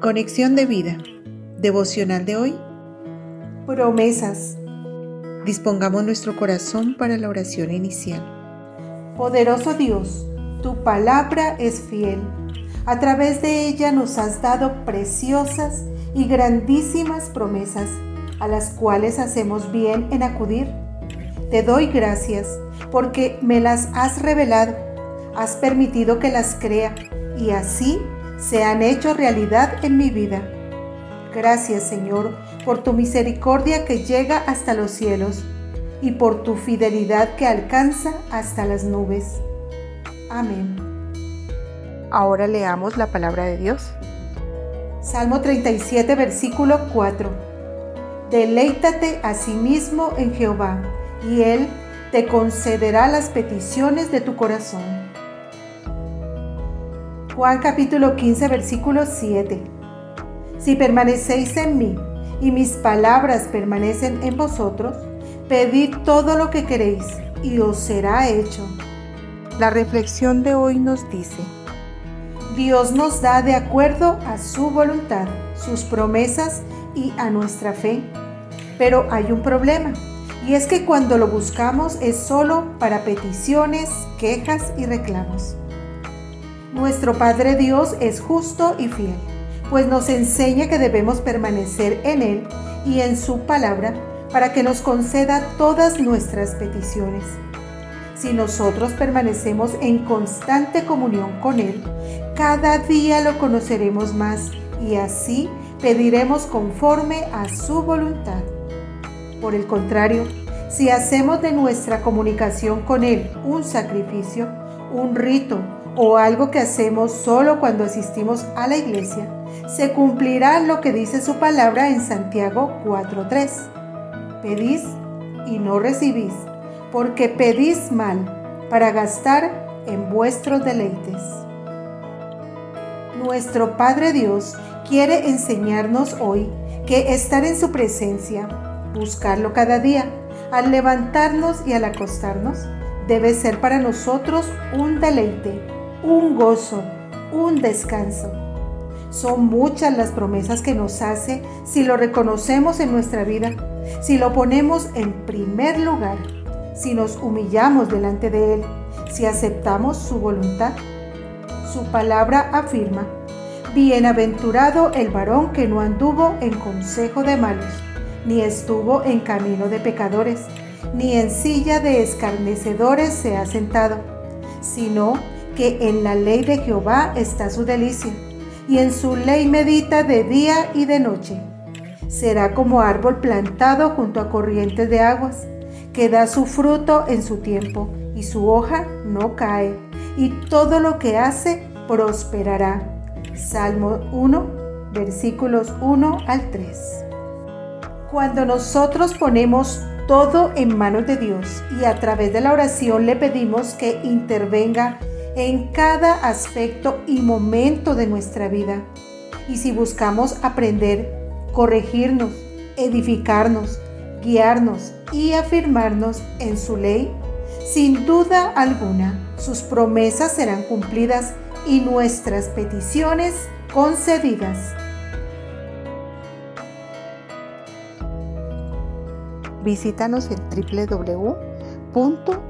Conexión de vida. Devocional de hoy. Promesas. Dispongamos nuestro corazón para la oración inicial. Poderoso Dios, tu palabra es fiel. A través de ella nos has dado preciosas y grandísimas promesas, a las cuales hacemos bien en acudir. Te doy gracias porque me las has revelado, has permitido que las crea y así se han hecho realidad en mi vida. Gracias Señor por tu misericordia que llega hasta los cielos y por tu fidelidad que alcanza hasta las nubes. Amén. Ahora leamos la palabra de Dios. Salmo 37, versículo 4. Deleítate a sí mismo en Jehová, y Él te concederá las peticiones de tu corazón. Juan capítulo 15, versículo 7. Si permanecéis en mí y mis palabras permanecen en vosotros, pedid todo lo que queréis y os será hecho. La reflexión de hoy nos dice, Dios nos da de acuerdo a su voluntad, sus promesas y a nuestra fe. Pero hay un problema, y es que cuando lo buscamos es solo para peticiones, quejas y reclamos. Nuestro Padre Dios es justo y fiel, pues nos enseña que debemos permanecer en Él y en su palabra para que nos conceda todas nuestras peticiones. Si nosotros permanecemos en constante comunión con Él, cada día lo conoceremos más y así pediremos conforme a su voluntad. Por el contrario, si hacemos de nuestra comunicación con Él un sacrificio, un rito, o algo que hacemos solo cuando asistimos a la iglesia, se cumplirá lo que dice su palabra en Santiago 4.3. Pedís y no recibís, porque pedís mal para gastar en vuestros deleites. Nuestro Padre Dios quiere enseñarnos hoy que estar en su presencia, buscarlo cada día, al levantarnos y al acostarnos, debe ser para nosotros un deleite un gozo, un descanso. Son muchas las promesas que nos hace si lo reconocemos en nuestra vida, si lo ponemos en primer lugar, si nos humillamos delante de Él, si aceptamos su voluntad. Su palabra afirma, Bienaventurado el varón que no anduvo en consejo de malos, ni estuvo en camino de pecadores, ni en silla de escarnecedores se ha sentado, sino que en la ley de Jehová está su delicia, y en su ley medita de día y de noche. Será como árbol plantado junto a corrientes de aguas, que da su fruto en su tiempo, y su hoja no cae, y todo lo que hace prosperará. Salmo 1, versículos 1 al 3. Cuando nosotros ponemos todo en manos de Dios y a través de la oración le pedimos que intervenga en cada aspecto y momento de nuestra vida. Y si buscamos aprender, corregirnos, edificarnos, guiarnos y afirmarnos en su ley, sin duda alguna sus promesas serán cumplidas y nuestras peticiones concedidas. Visítanos en www